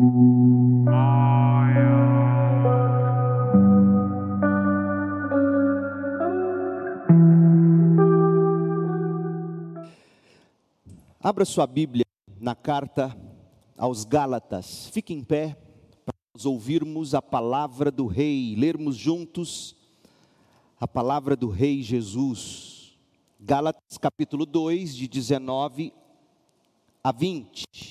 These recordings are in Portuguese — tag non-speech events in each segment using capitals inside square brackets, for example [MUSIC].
Abra sua Bíblia na carta aos Gálatas. Fique em pé para nós ouvirmos a palavra do Rei, lermos juntos a palavra do Rei Jesus. Gálatas capítulo 2, de 19 a 20.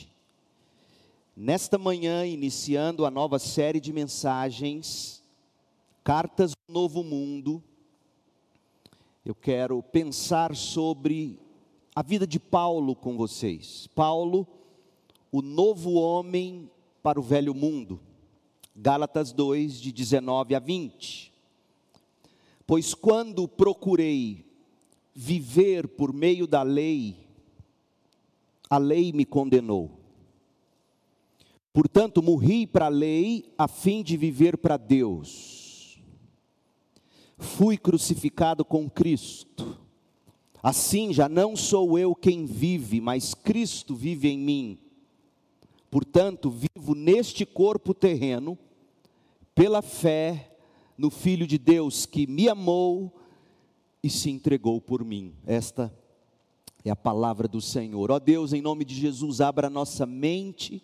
Nesta manhã, iniciando a nova série de mensagens, Cartas do Novo Mundo, eu quero pensar sobre a vida de Paulo com vocês. Paulo, o novo homem para o velho mundo. Gálatas 2, de 19 a 20. Pois quando procurei viver por meio da lei, a lei me condenou. Portanto, morri para a lei a fim de viver para Deus. Fui crucificado com Cristo Assim já não sou eu quem vive, mas Cristo vive em mim. Portanto, vivo neste corpo terreno, pela fé no Filho de Deus que me amou e se entregou por mim. Esta é a palavra do Senhor. Ó Deus, em nome de Jesus, abra nossa mente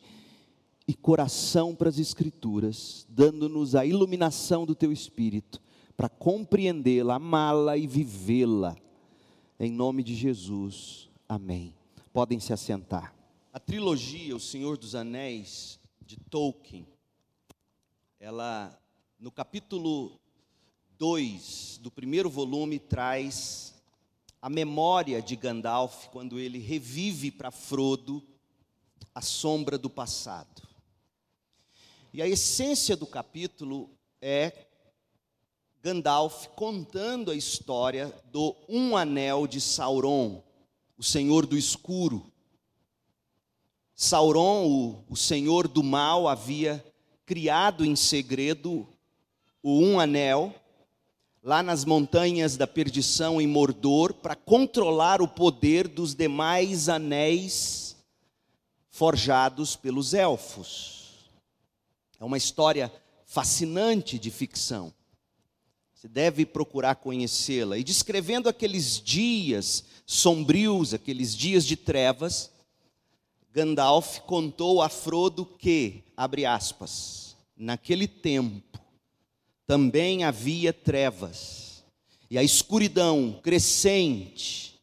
e coração para as Escrituras, dando-nos a iluminação do Teu Espírito, para compreendê-la, amá-la e vivê-la em nome de Jesus, amém. Podem se assentar. A trilogia O Senhor dos Anéis, de Tolkien, ela, no capítulo 2 do primeiro volume, traz a memória de Gandalf quando ele revive para Frodo a sombra do passado. E a essência do capítulo é Gandalf contando a história do Um Anel de Sauron, o Senhor do Escuro. Sauron, o, o Senhor do Mal, havia criado em segredo o Um Anel, lá nas montanhas da perdição em Mordor, para controlar o poder dos demais anéis forjados pelos elfos. É uma história fascinante de ficção. Você deve procurar conhecê-la. E descrevendo aqueles dias sombrios, aqueles dias de trevas, Gandalf contou a Frodo que, abre aspas, naquele tempo também havia trevas e a escuridão crescente,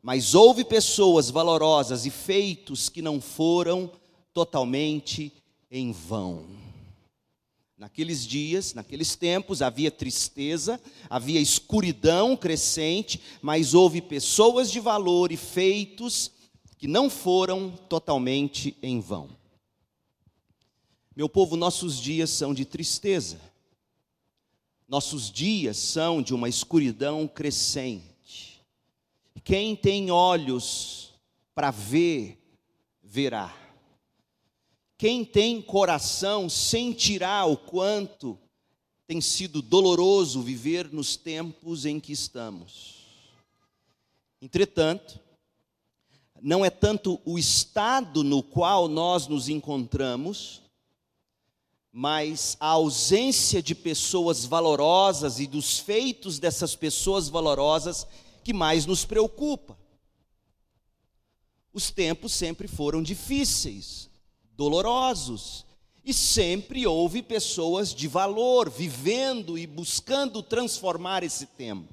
mas houve pessoas valorosas e feitos que não foram totalmente em vão. Naqueles dias, naqueles tempos, havia tristeza, havia escuridão crescente, mas houve pessoas de valor e feitos que não foram totalmente em vão. Meu povo, nossos dias são de tristeza, nossos dias são de uma escuridão crescente. Quem tem olhos para ver, verá. Quem tem coração sentirá o quanto tem sido doloroso viver nos tempos em que estamos. Entretanto, não é tanto o estado no qual nós nos encontramos, mas a ausência de pessoas valorosas e dos feitos dessas pessoas valorosas que mais nos preocupa. Os tempos sempre foram difíceis, dolorosos. E sempre houve pessoas de valor vivendo e buscando transformar esse tempo.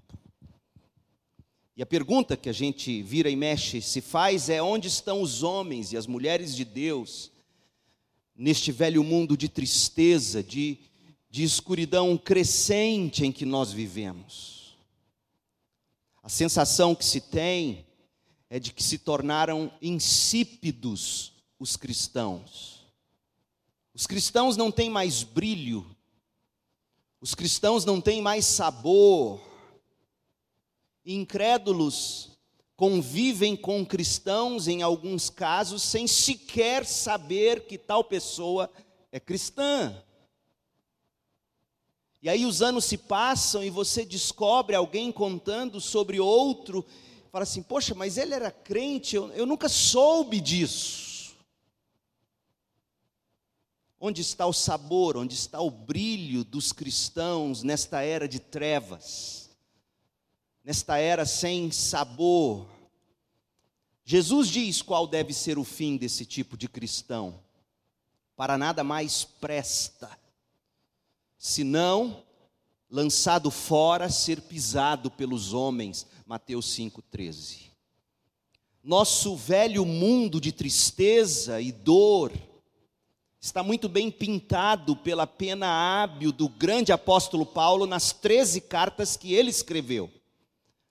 E a pergunta que a gente vira e mexe se faz é: onde estão os homens e as mulheres de Deus neste velho mundo de tristeza, de, de escuridão crescente em que nós vivemos? A sensação que se tem é de que se tornaram insípidos os cristãos. Os cristãos não têm mais brilho, os cristãos não têm mais sabor. Incrédulos convivem com cristãos, em alguns casos, sem sequer saber que tal pessoa é cristã. E aí os anos se passam e você descobre alguém contando sobre outro, fala assim: Poxa, mas ele era crente, eu, eu nunca soube disso. Onde está o sabor, onde está o brilho dos cristãos nesta era de trevas, nesta era sem sabor? Jesus diz qual deve ser o fim desse tipo de cristão: para nada mais presta, senão lançado fora, ser pisado pelos homens. Mateus 5,13. Nosso velho mundo de tristeza e dor está muito bem pintado pela pena hábil do grande apóstolo Paulo nas 13 cartas que ele escreveu.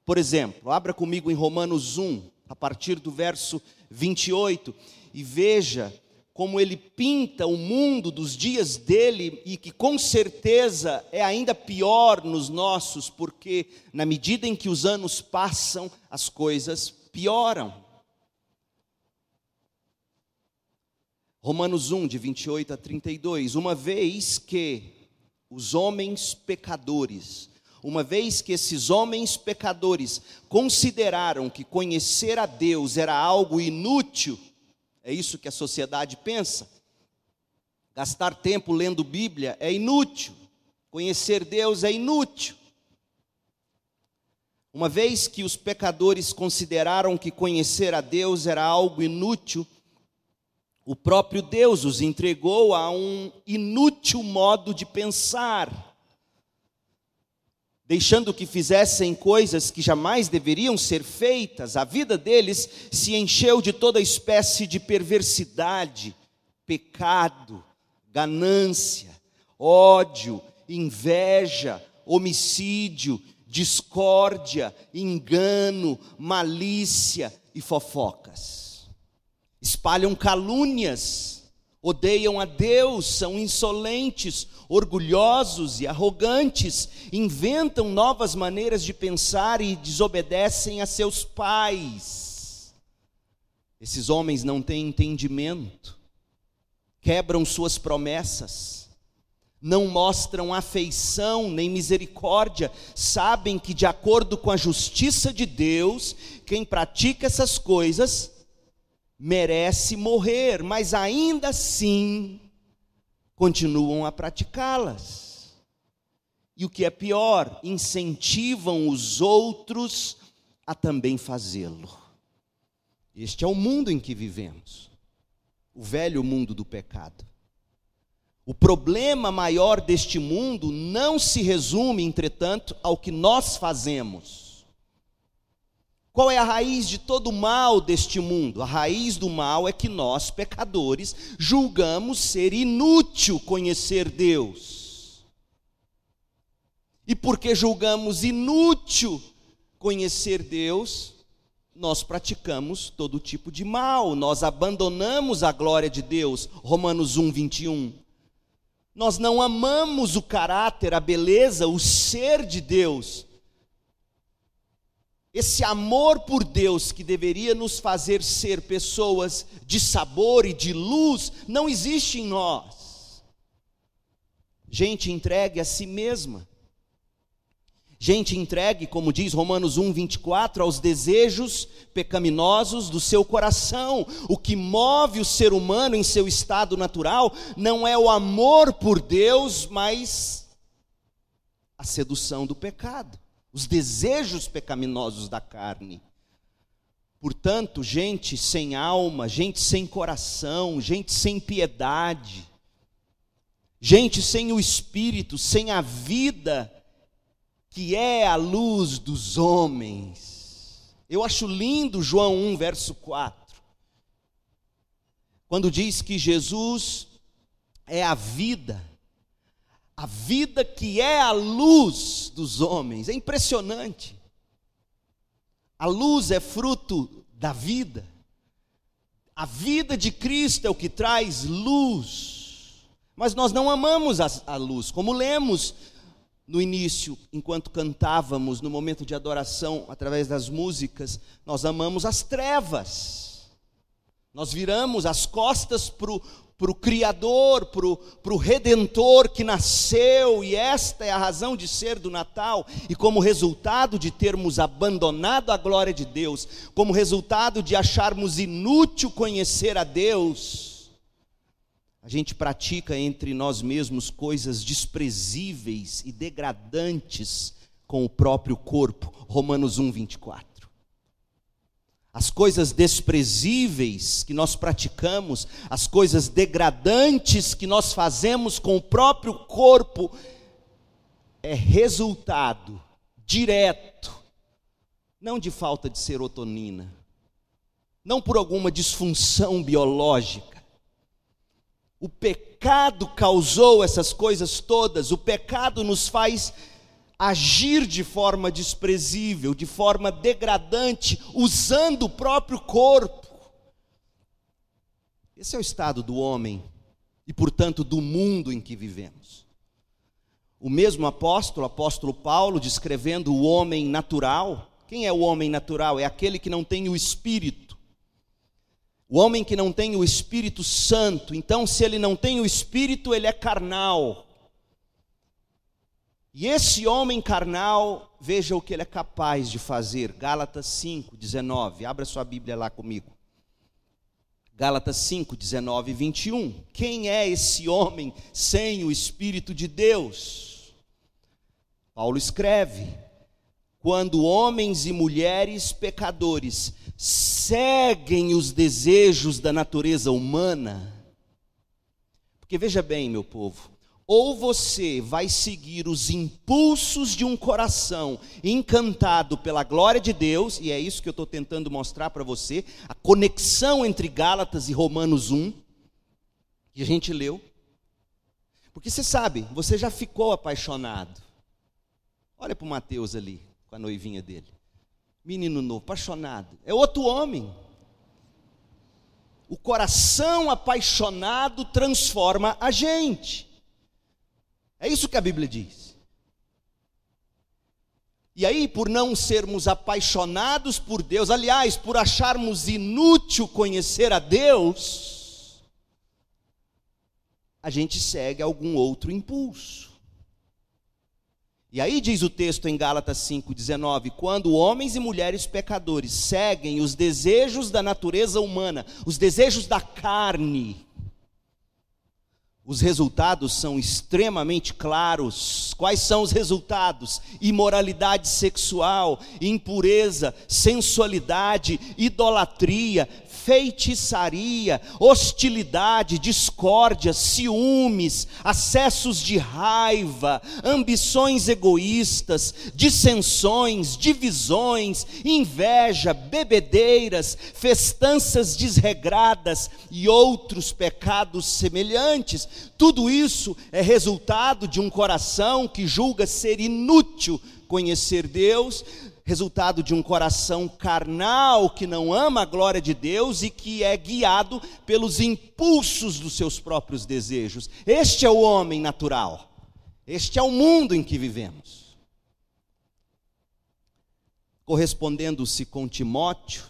Por exemplo, abra comigo em Romanos 1, a partir do verso 28, e veja como ele pinta o mundo dos dias dele e que com certeza é ainda pior nos nossos, porque na medida em que os anos passam, as coisas pioram. Romanos 1, de 28 a 32. Uma vez que os homens pecadores, uma vez que esses homens pecadores consideraram que conhecer a Deus era algo inútil, é isso que a sociedade pensa. Gastar tempo lendo Bíblia é inútil. Conhecer Deus é inútil. Uma vez que os pecadores consideraram que conhecer a Deus era algo inútil, o próprio Deus os entregou a um inútil modo de pensar deixando que fizessem coisas que jamais deveriam ser feitas, a vida deles se encheu de toda espécie de perversidade, pecado, ganância, ódio, inveja, homicídio, discórdia, engano, malícia e fofocas. Espalham calúnias, odeiam a Deus, são insolentes, orgulhosos e arrogantes, inventam novas maneiras de pensar e desobedecem a seus pais. Esses homens não têm entendimento, quebram suas promessas, não mostram afeição nem misericórdia, sabem que, de acordo com a justiça de Deus, quem pratica essas coisas merece morrer, mas ainda assim continuam a praticá-las. E o que é pior, incentivam os outros a também fazê-lo. Este é o mundo em que vivemos, o velho mundo do pecado. O problema maior deste mundo não se resume, entretanto, ao que nós fazemos qual é a raiz de todo o mal deste mundo? A raiz do mal é que nós, pecadores, julgamos ser inútil conhecer Deus. E porque julgamos inútil conhecer Deus, nós praticamos todo tipo de mal, nós abandonamos a glória de Deus. Romanos 1, 21. Nós não amamos o caráter, a beleza, o ser de Deus esse amor por Deus que deveria nos fazer ser pessoas de sabor e de luz, não existe em nós. Gente entregue a si mesma. Gente entregue, como diz Romanos 1, 24, aos desejos pecaminosos do seu coração. O que move o ser humano em seu estado natural não é o amor por Deus, mas a sedução do pecado os desejos pecaminosos da carne. Portanto, gente sem alma, gente sem coração, gente sem piedade, gente sem o espírito, sem a vida, que é a luz dos homens. Eu acho lindo João 1, verso 4, quando diz que Jesus é a vida a vida que é a luz dos homens. É impressionante. A luz é fruto da vida. A vida de Cristo é o que traz luz. Mas nós não amamos a, a luz, como lemos no início, enquanto cantávamos, no momento de adoração, através das músicas, nós amamos as trevas. Nós viramos as costas para o Criador, para o Redentor que nasceu, e esta é a razão de ser do Natal, e como resultado de termos abandonado a glória de Deus, como resultado de acharmos inútil conhecer a Deus, a gente pratica entre nós mesmos coisas desprezíveis e degradantes com o próprio corpo. Romanos 1, 24. As coisas desprezíveis que nós praticamos, as coisas degradantes que nós fazemos com o próprio corpo, é resultado direto, não de falta de serotonina, não por alguma disfunção biológica. O pecado causou essas coisas todas, o pecado nos faz agir de forma desprezível, de forma degradante, usando o próprio corpo. Esse é o estado do homem e, portanto, do mundo em que vivemos. O mesmo apóstolo, apóstolo Paulo, descrevendo o homem natural. Quem é o homem natural? É aquele que não tem o espírito. O homem que não tem o Espírito Santo. Então, se ele não tem o espírito, ele é carnal. E esse homem carnal, veja o que ele é capaz de fazer. Gálatas 5, 19. Abra sua Bíblia lá comigo. Gálatas 5, 19 e 21. Quem é esse homem sem o Espírito de Deus? Paulo escreve: quando homens e mulheres pecadores seguem os desejos da natureza humana, porque veja bem, meu povo, ou você vai seguir os impulsos de um coração encantado pela glória de Deus, e é isso que eu estou tentando mostrar para você, a conexão entre Gálatas e Romanos 1, que a gente leu. Porque você sabe, você já ficou apaixonado. Olha para o Mateus ali, com a noivinha dele. Menino novo, apaixonado. É outro homem. O coração apaixonado transforma a gente. É isso que a Bíblia diz. E aí, por não sermos apaixonados por Deus, aliás, por acharmos inútil conhecer a Deus, a gente segue algum outro impulso. E aí diz o texto em Gálatas 5:19, quando homens e mulheres pecadores seguem os desejos da natureza humana, os desejos da carne, os resultados são extremamente claros. Quais são os resultados? Imoralidade sexual, impureza, sensualidade, idolatria, feitiçaria, hostilidade, discórdia, ciúmes, acessos de raiva, ambições egoístas, dissensões, divisões, inveja, bebedeiras, festanças desregradas e outros pecados semelhantes. Tudo isso é resultado de um coração que julga ser inútil conhecer Deus, resultado de um coração carnal que não ama a glória de Deus e que é guiado pelos impulsos dos seus próprios desejos. Este é o homem natural. Este é o mundo em que vivemos. Correspondendo-se com Timóteo,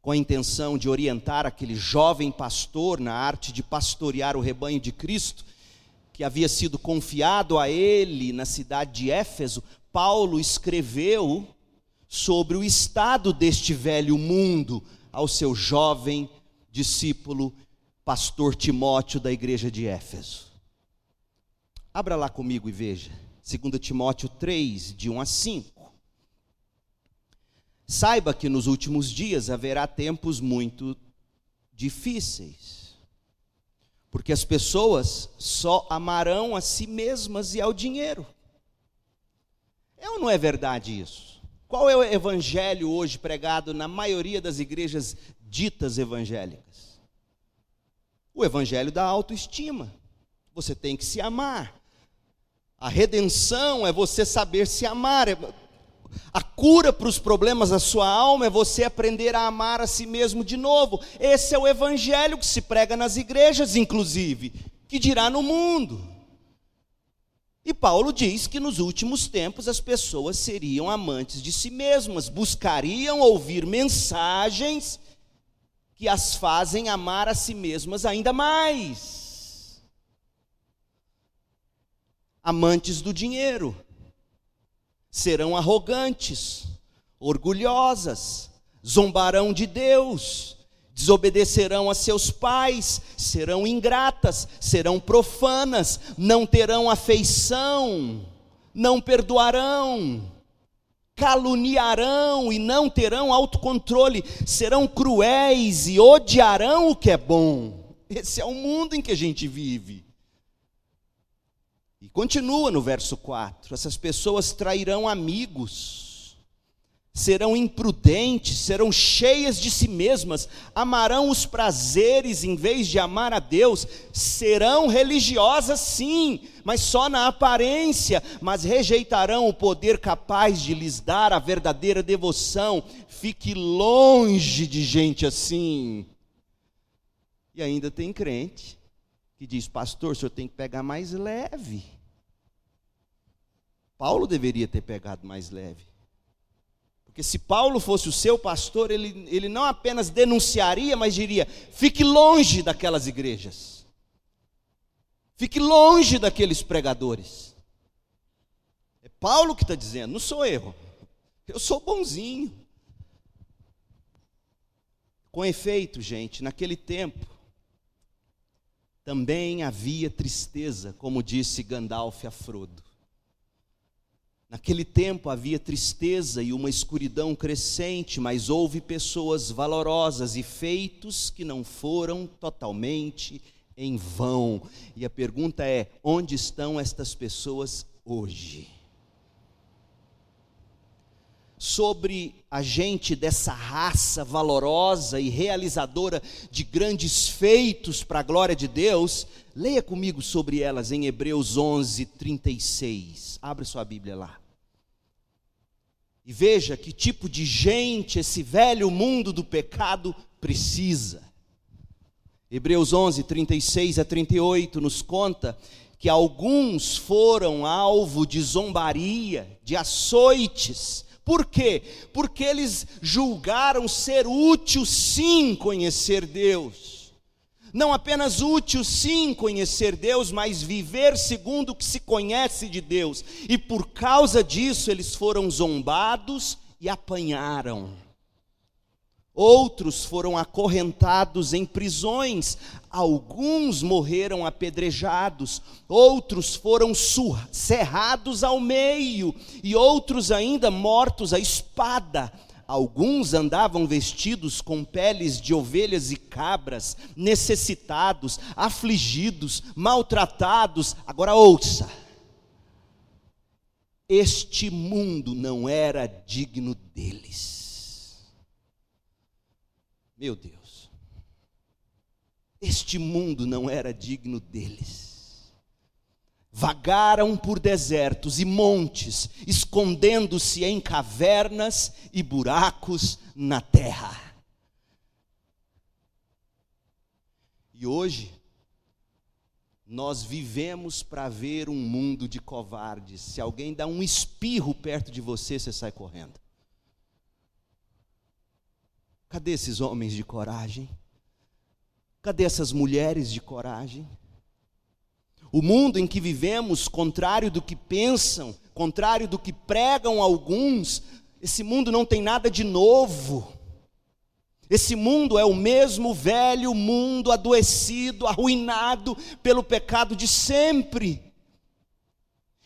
com a intenção de orientar aquele jovem pastor na arte de pastorear o rebanho de Cristo, que havia sido confiado a ele na cidade de Éfeso, Paulo escreveu sobre o estado deste velho mundo ao seu jovem discípulo, pastor Timóteo, da igreja de Éfeso. Abra lá comigo e veja, 2 Timóteo 3, de 1 a 5. Saiba que nos últimos dias haverá tempos muito difíceis, porque as pessoas só amarão a si mesmas e ao dinheiro. É ou não é verdade isso? Qual é o evangelho hoje pregado na maioria das igrejas ditas evangélicas? O evangelho da autoestima. Você tem que se amar. A redenção é você saber se amar. A cura para os problemas da sua alma é você aprender a amar a si mesmo de novo. Esse é o evangelho que se prega nas igrejas, inclusive, que dirá no mundo. E Paulo diz que nos últimos tempos as pessoas seriam amantes de si mesmas, buscariam ouvir mensagens que as fazem amar a si mesmas ainda mais. Amantes do dinheiro, serão arrogantes, orgulhosas, zombarão de Deus, desobedecerão a seus pais, serão ingratas, serão profanas, não terão afeição, não perdoarão, caluniarão e não terão autocontrole, serão cruéis e odiarão o que é bom. Esse é o mundo em que a gente vive. E continua no verso 4: essas pessoas trairão amigos serão imprudentes, serão cheias de si mesmas, amarão os prazeres em vez de amar a Deus, serão religiosas sim, mas só na aparência, mas rejeitarão o poder capaz de lhes dar a verdadeira devoção. Fique longe de gente assim. E ainda tem crente que diz: Pastor, o senhor tem que pegar mais leve. Paulo deveria ter pegado mais leve. Porque se Paulo fosse o seu pastor, ele, ele não apenas denunciaria, mas diria: fique longe daquelas igrejas, fique longe daqueles pregadores. É Paulo que está dizendo, não sou eu, eu sou bonzinho. Com efeito, gente, naquele tempo, também havia tristeza, como disse Gandalf a Frodo. Naquele tempo havia tristeza e uma escuridão crescente, mas houve pessoas valorosas e feitos que não foram totalmente em vão. E a pergunta é: onde estão estas pessoas hoje? Sobre a gente dessa raça valorosa e realizadora de grandes feitos para a glória de Deus, leia comigo sobre elas em Hebreus 11, 36. Abre sua Bíblia lá. E veja que tipo de gente esse velho mundo do pecado precisa. Hebreus 11, 36 a 38 nos conta que alguns foram alvo de zombaria, de açoites. Por quê? Porque eles julgaram ser útil sim conhecer Deus não apenas útil, sim, conhecer Deus, mas viver segundo o que se conhece de Deus. E por causa disso eles foram zombados e apanharam. Outros foram acorrentados em prisões, alguns morreram apedrejados, outros foram cerrados ao meio, e outros ainda mortos à espada. Alguns andavam vestidos com peles de ovelhas e cabras, necessitados, afligidos, maltratados. Agora ouça: este mundo não era digno deles. Meu Deus, este mundo não era digno deles vagaram por desertos e montes, escondendo-se em cavernas e buracos na terra. E hoje, nós vivemos para ver um mundo de covardes. Se alguém dá um espirro perto de você, você sai correndo. Cadê esses homens de coragem? Cadê essas mulheres de coragem? O mundo em que vivemos, contrário do que pensam, contrário do que pregam alguns, esse mundo não tem nada de novo. Esse mundo é o mesmo velho mundo adoecido, arruinado pelo pecado de sempre.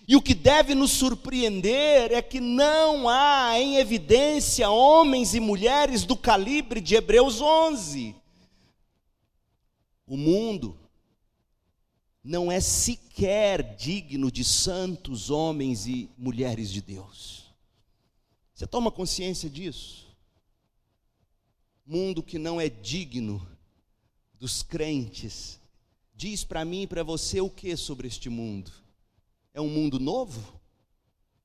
E o que deve nos surpreender é que não há em evidência homens e mulheres do calibre de Hebreus 11. O mundo não é sequer digno de santos homens e mulheres de Deus. Você toma consciência disso? Mundo que não é digno dos crentes. Diz para mim e para você o que sobre este mundo? É um mundo novo?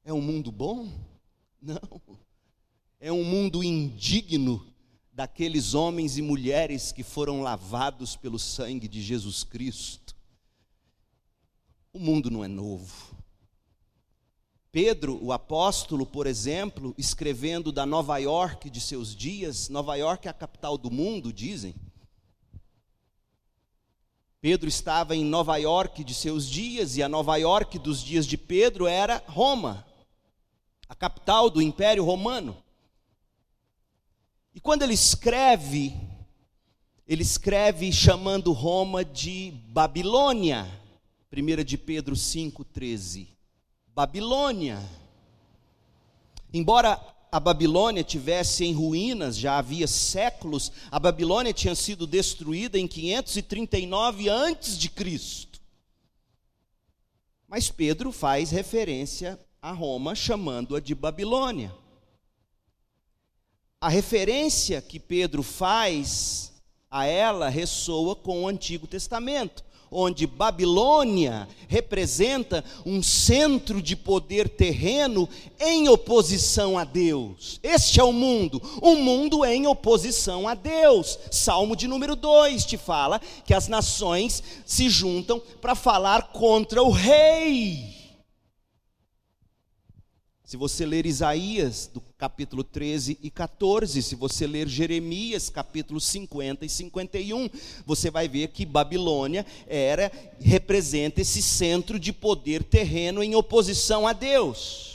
É um mundo bom? Não. É um mundo indigno daqueles homens e mulheres que foram lavados pelo sangue de Jesus Cristo o mundo não é novo. Pedro, o apóstolo, por exemplo, escrevendo da Nova York de seus dias, Nova York é a capital do mundo, dizem. Pedro estava em Nova York de seus dias, e a Nova York dos dias de Pedro era Roma, a capital do Império Romano. E quando ele escreve ele escreve chamando Roma de Babilônia. 1 de Pedro 5,13. Babilônia. Embora a Babilônia tivesse em ruínas, já havia séculos, a Babilônia tinha sido destruída em 539 antes de Cristo. Mas Pedro faz referência a Roma chamando-a de Babilônia. A referência que Pedro faz a ela ressoa com o Antigo Testamento, onde Babilônia representa um centro de poder terreno em oposição a Deus. Este é o mundo, um mundo em oposição a Deus. Salmo de número 2 te fala que as nações se juntam para falar contra o rei. Se você ler Isaías, do capítulo 13 e 14, se você ler Jeremias, capítulo 50 e 51, você vai ver que Babilônia era representa esse centro de poder terreno em oposição a Deus.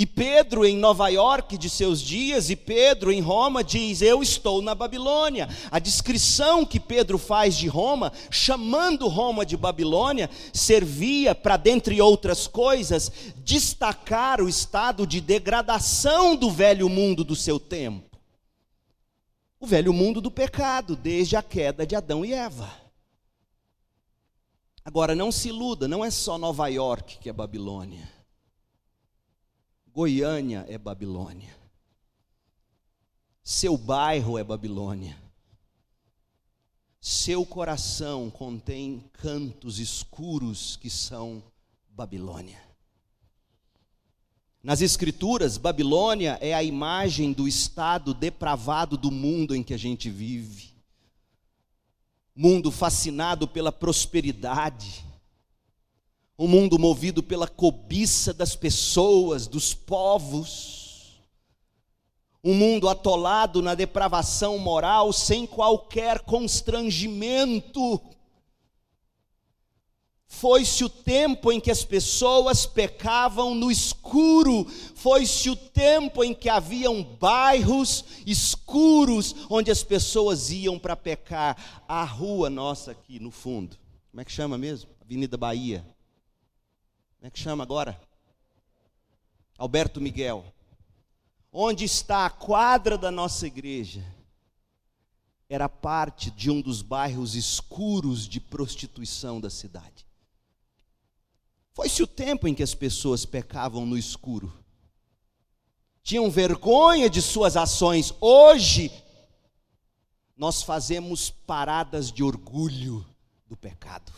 E Pedro em Nova York de seus dias, e Pedro em Roma diz: Eu estou na Babilônia. A descrição que Pedro faz de Roma, chamando Roma de Babilônia, servia para, dentre outras coisas, destacar o estado de degradação do velho mundo do seu tempo. O velho mundo do pecado, desde a queda de Adão e Eva. Agora, não se iluda, não é só Nova York que é Babilônia. Goiânia é Babilônia. Seu bairro é Babilônia. Seu coração contém cantos escuros que são Babilônia. Nas Escrituras, Babilônia é a imagem do estado depravado do mundo em que a gente vive. Mundo fascinado pela prosperidade, um mundo movido pela cobiça das pessoas, dos povos, um mundo atolado na depravação moral sem qualquer constrangimento. Foi-se o tempo em que as pessoas pecavam no escuro, foi-se o tempo em que haviam bairros escuros onde as pessoas iam para pecar. A rua nossa aqui no fundo, como é que chama mesmo? Avenida Bahia. Como é que chama agora? Alberto Miguel. Onde está a quadra da nossa igreja? Era parte de um dos bairros escuros de prostituição da cidade. Foi-se o tempo em que as pessoas pecavam no escuro. Tinham vergonha de suas ações. Hoje, nós fazemos paradas de orgulho do pecado.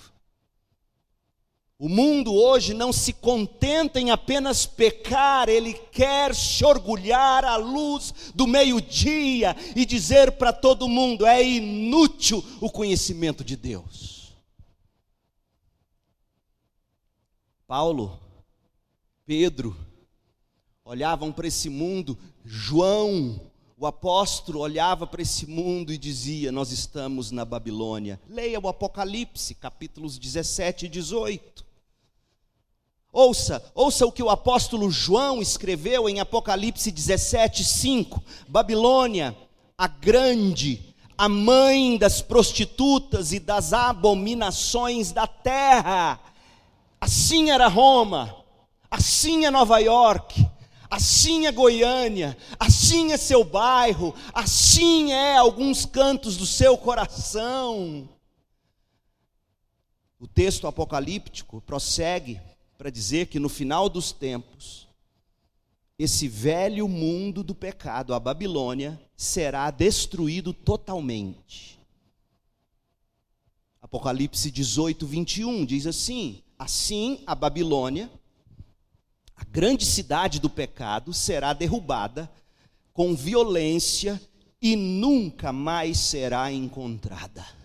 O mundo hoje não se contenta em apenas pecar, ele quer se orgulhar à luz do meio-dia e dizer para todo mundo: é inútil o conhecimento de Deus. Paulo, Pedro, olhavam para esse mundo, João, o apóstolo, olhava para esse mundo e dizia: Nós estamos na Babilônia. Leia o Apocalipse, capítulos 17 e 18. Ouça, ouça o que o apóstolo João escreveu em Apocalipse 17, 5. Babilônia, a grande, a mãe das prostitutas e das abominações da terra. Assim era Roma, assim é Nova York, assim é Goiânia, assim é seu bairro, assim é alguns cantos do seu coração. O texto apocalíptico prossegue para dizer que no final dos tempos, esse velho mundo do pecado, a Babilônia, será destruído totalmente. Apocalipse 18, 21 diz assim: Assim a Babilônia, a grande cidade do pecado, será derrubada com violência e nunca mais será encontrada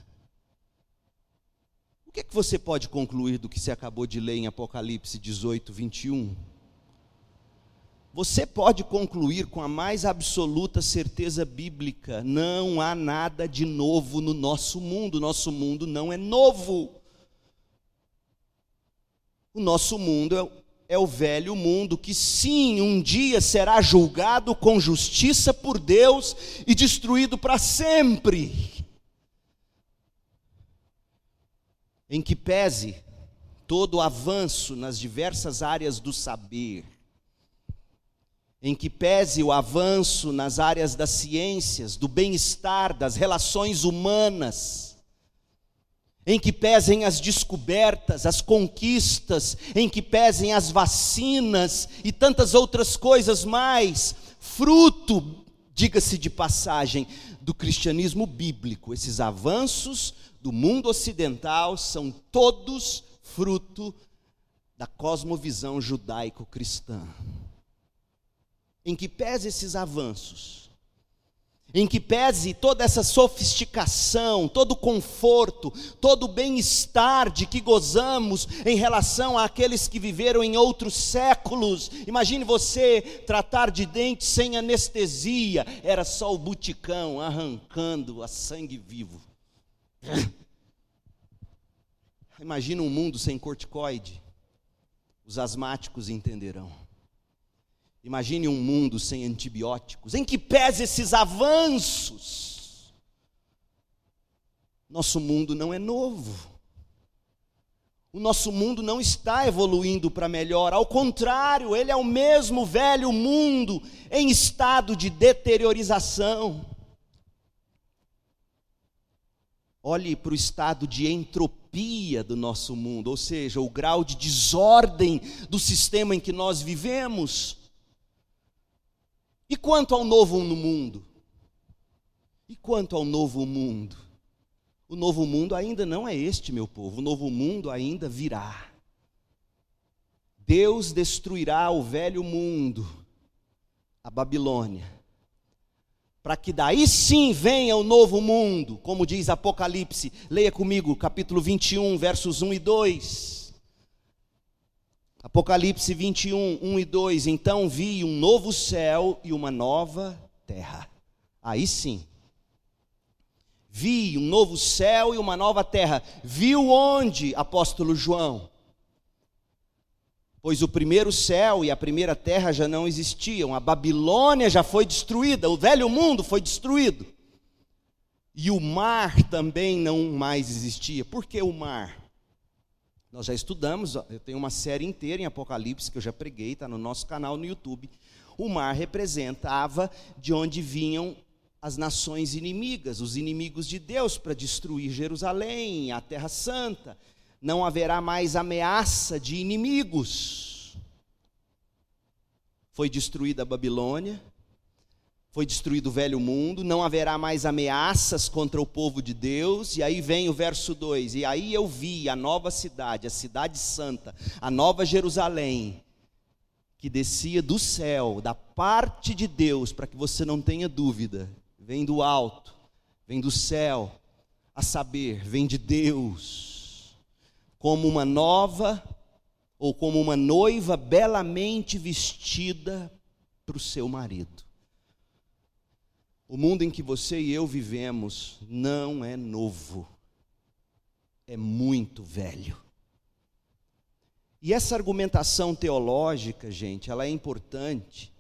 que, é que você pode concluir do que você acabou de ler em Apocalipse 18, 21? Você pode concluir com a mais absoluta certeza bíblica: não há nada de novo no nosso mundo, nosso mundo não é novo. O nosso mundo é é o velho mundo que, sim, um dia será julgado com justiça por Deus e destruído para sempre. Em que pese todo o avanço nas diversas áreas do saber, em que pese o avanço nas áreas das ciências, do bem-estar, das relações humanas, em que pesem as descobertas, as conquistas, em que pesem as vacinas e tantas outras coisas mais, fruto, diga-se de passagem, do cristianismo bíblico. Esses avanços do mundo ocidental são todos fruto da cosmovisão judaico-cristã. Em que pese esses avanços, em que pese toda essa sofisticação, todo o conforto, todo o bem-estar de que gozamos em relação àqueles que viveram em outros séculos. Imagine você tratar de dentes sem anestesia, era só o buticão arrancando a sangue vivo. [COUGHS] Imagina um mundo sem corticoide, os asmáticos entenderão. Imagine um mundo sem antibióticos, em que pese esses avanços. Nosso mundo não é novo. O nosso mundo não está evoluindo para melhor, ao contrário, ele é o mesmo velho mundo em estado de deteriorização. Olhe para o estado de entropia do nosso mundo, ou seja, o grau de desordem do sistema em que nós vivemos. E quanto ao novo mundo? E quanto ao novo mundo? O novo mundo ainda não é este, meu povo, o novo mundo ainda virá. Deus destruirá o velho mundo, a Babilônia, para que daí sim venha o novo mundo, como diz Apocalipse. Leia comigo, capítulo 21, versos 1 e 2. Apocalipse 21, 1 e 2. Então vi um novo céu e uma nova terra. Aí sim. Vi um novo céu e uma nova terra. Viu onde, apóstolo João? Pois o primeiro céu e a primeira terra já não existiam, a Babilônia já foi destruída, o velho mundo foi destruído. E o mar também não mais existia. Por que o mar? Nós já estudamos, eu tenho uma série inteira em Apocalipse que eu já preguei, está no nosso canal no YouTube. O mar representava de onde vinham as nações inimigas, os inimigos de Deus, para destruir Jerusalém, a Terra Santa. Não haverá mais ameaça de inimigos. Foi destruída a Babilônia, foi destruído o velho mundo, não haverá mais ameaças contra o povo de Deus. E aí vem o verso 2: E aí eu vi a nova cidade, a cidade santa, a nova Jerusalém, que descia do céu, da parte de Deus, para que você não tenha dúvida, vem do alto, vem do céu, a saber, vem de Deus, como uma nova ou como uma noiva belamente vestida para o seu marido. O mundo em que você e eu vivemos não é novo, é muito velho. E essa argumentação teológica, gente, ela é importante,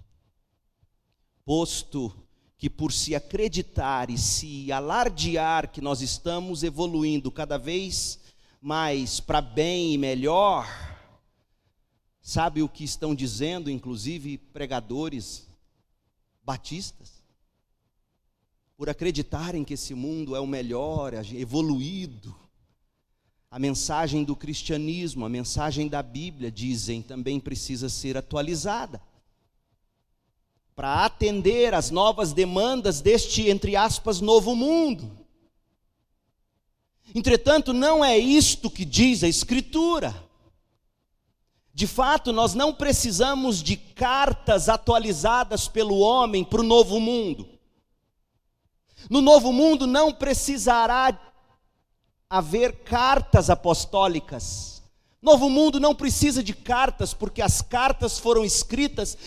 posto que por se acreditar e se alardear que nós estamos evoluindo cada vez mais para bem e melhor, sabe o que estão dizendo, inclusive pregadores batistas? por acreditarem que esse mundo é o melhor, evoluído. A mensagem do cristianismo, a mensagem da Bíblia, dizem, também precisa ser atualizada para atender às novas demandas deste, entre aspas, novo mundo. Entretanto, não é isto que diz a Escritura. De fato, nós não precisamos de cartas atualizadas pelo homem para o novo mundo. No novo mundo não precisará haver cartas apostólicas. Novo mundo não precisa de cartas, porque as cartas foram escritas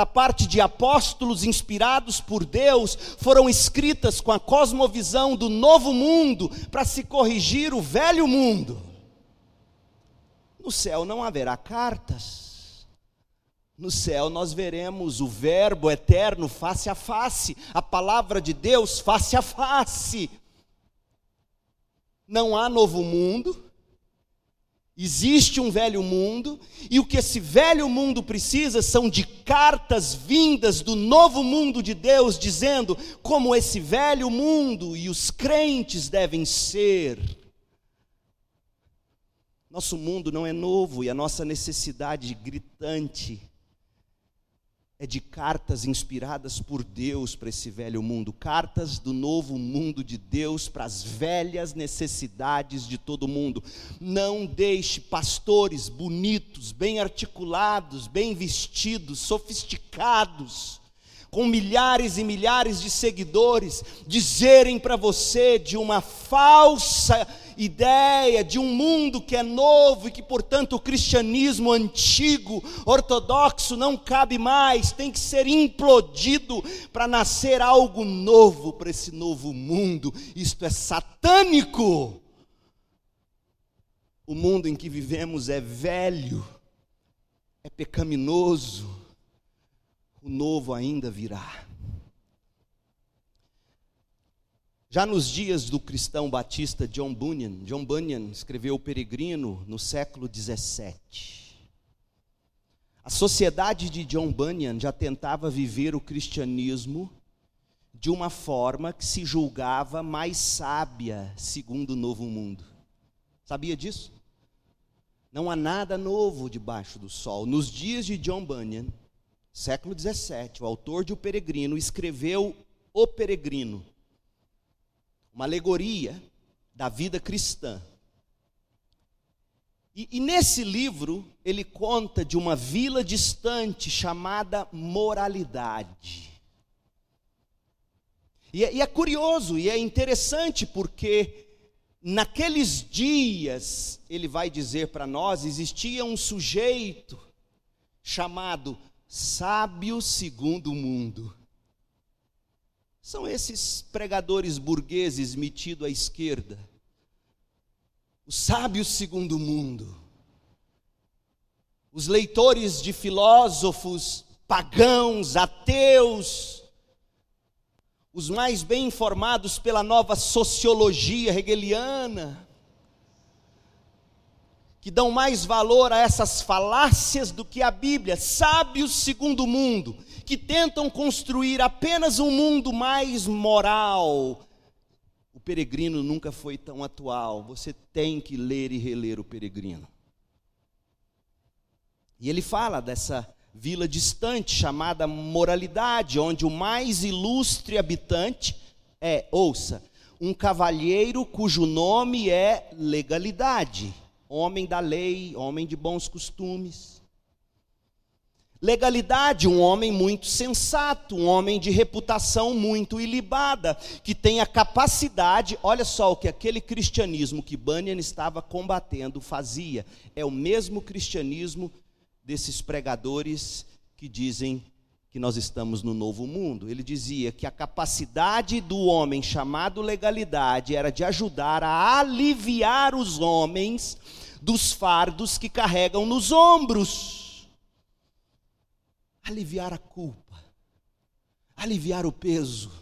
da parte de apóstolos inspirados por Deus, foram escritas com a cosmovisão do novo mundo para se corrigir o velho mundo. No céu não haverá cartas. no céu nós veremos o Verbo eterno face a face, a palavra de Deus face a face. Não há novo mundo, existe um velho mundo, e o que esse velho mundo precisa são de cartas vindas do novo mundo de Deus, dizendo como esse velho mundo e os crentes devem ser. Nosso mundo não é novo e a nossa necessidade gritante é de cartas inspiradas por Deus para esse velho mundo, cartas do novo mundo de Deus para as velhas necessidades de todo mundo. Não deixe pastores bonitos, bem articulados, bem vestidos, sofisticados, com milhares e milhares de seguidores, dizerem para você de uma falsa ideia de um mundo que é novo e que, portanto, o cristianismo antigo, ortodoxo, não cabe mais, tem que ser implodido para nascer algo novo para esse novo mundo. Isto é satânico. O mundo em que vivemos é velho, é pecaminoso, o novo ainda virá. Já nos dias do cristão batista John Bunyan, John Bunyan escreveu O Peregrino no século 17. A sociedade de John Bunyan já tentava viver o cristianismo de uma forma que se julgava mais sábia, segundo o novo mundo. Sabia disso? Não há nada novo debaixo do sol. Nos dias de John Bunyan, século 17, o autor de O Peregrino escreveu O Peregrino uma alegoria da vida cristã. E, e, nesse livro, ele conta de uma vila distante chamada Moralidade. E é, e é curioso e é interessante porque naqueles dias, ele vai dizer para nós, existia um sujeito chamado Sábio Segundo o Mundo. São esses pregadores burgueses metidos à esquerda, os sábios segundo o mundo, os leitores de filósofos pagãos, ateus, os mais bem informados pela nova sociologia hegeliana, que dão mais valor a essas falácias do que a Bíblia, sábios segundo o mundo, que tentam construir apenas um mundo mais moral. O peregrino nunca foi tão atual, você tem que ler e reler o peregrino. E ele fala dessa vila distante chamada Moralidade, onde o mais ilustre habitante é, ouça, um cavalheiro cujo nome é Legalidade homem da lei, homem de bons costumes. Legalidade, um homem muito sensato, um homem de reputação muito ilibada, que tem a capacidade, olha só o que aquele cristianismo que Bunyan estava combatendo fazia, é o mesmo cristianismo desses pregadores que dizem que nós estamos no novo mundo. Ele dizia que a capacidade do homem chamado legalidade era de ajudar a aliviar os homens dos fardos que carregam nos ombros. Aliviar a culpa, aliviar o peso,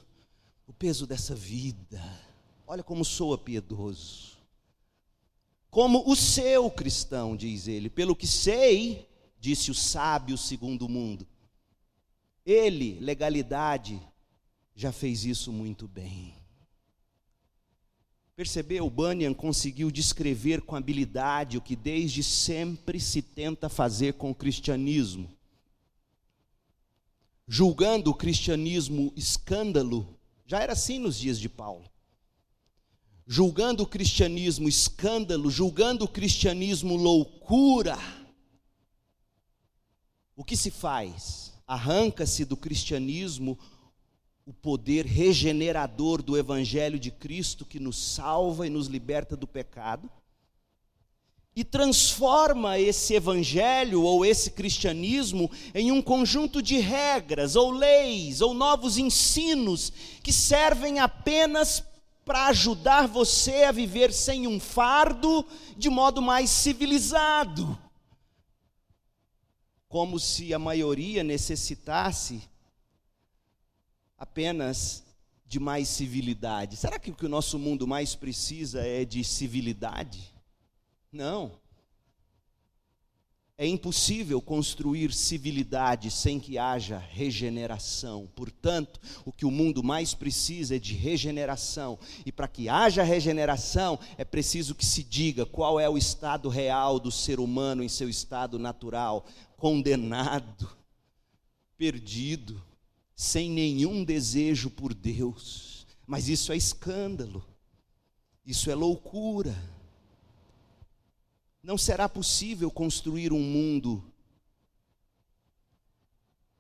o peso dessa vida. Olha como soa piedoso. Como o seu cristão, diz ele, pelo que sei, disse o sábio segundo o mundo. Ele, legalidade, já fez isso muito bem. Percebeu? Bunyan conseguiu descrever com habilidade o que desde sempre se tenta fazer com o cristianismo. Julgando o cristianismo escândalo, já era assim nos dias de Paulo. Julgando o cristianismo escândalo, julgando o cristianismo loucura. O que se faz? Arranca-se do cristianismo o poder regenerador do Evangelho de Cristo que nos salva e nos liberta do pecado, e transforma esse Evangelho ou esse cristianismo em um conjunto de regras, ou leis, ou novos ensinos que servem apenas para ajudar você a viver sem um fardo de modo mais civilizado. como se a maioria necessitasse apenas de mais civilidade. Será que o que o nosso mundo mais precisa é de civilidade? Não. É impossível construir civilidade sem que haja regeneração. Portanto, o que o mundo mais precisa é de regeneração. E para que haja regeneração, é preciso que se diga qual é o estado real do ser humano em seu estado natural: condenado, perdido, sem nenhum desejo por Deus. Mas isso é escândalo, isso é loucura. Não será possível construir um mundo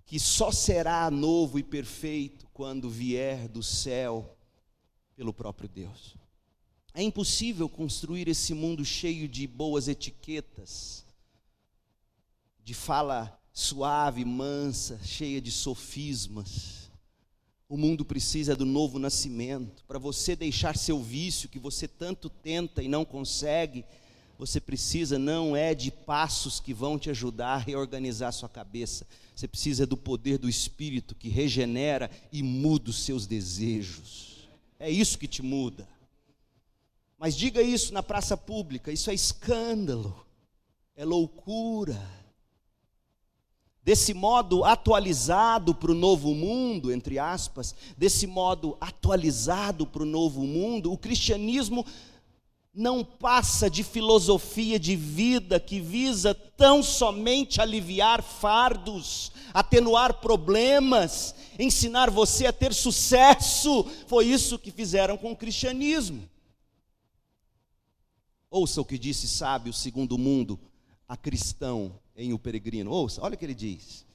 que só será novo e perfeito quando vier do céu pelo próprio Deus. É impossível construir esse mundo cheio de boas etiquetas, de fala suave, mansa, cheia de sofismas. O mundo precisa do novo nascimento. Para você deixar seu vício que você tanto tenta e não consegue, você precisa não é de passos que vão te ajudar a reorganizar sua cabeça. Você precisa do poder do Espírito que regenera e muda os seus desejos. É isso que te muda. Mas diga isso na praça pública, isso é escândalo, é loucura. Desse modo atualizado para o novo mundo, entre aspas, desse modo atualizado para o novo mundo, o cristianismo não passa de filosofia de vida que visa tão somente aliviar fardos, atenuar problemas, ensinar você a ter sucesso. Foi isso que fizeram com o cristianismo. Ouça o que disse sábio segundo o mundo a cristão em O Peregrino. Ouça, olha o que ele diz.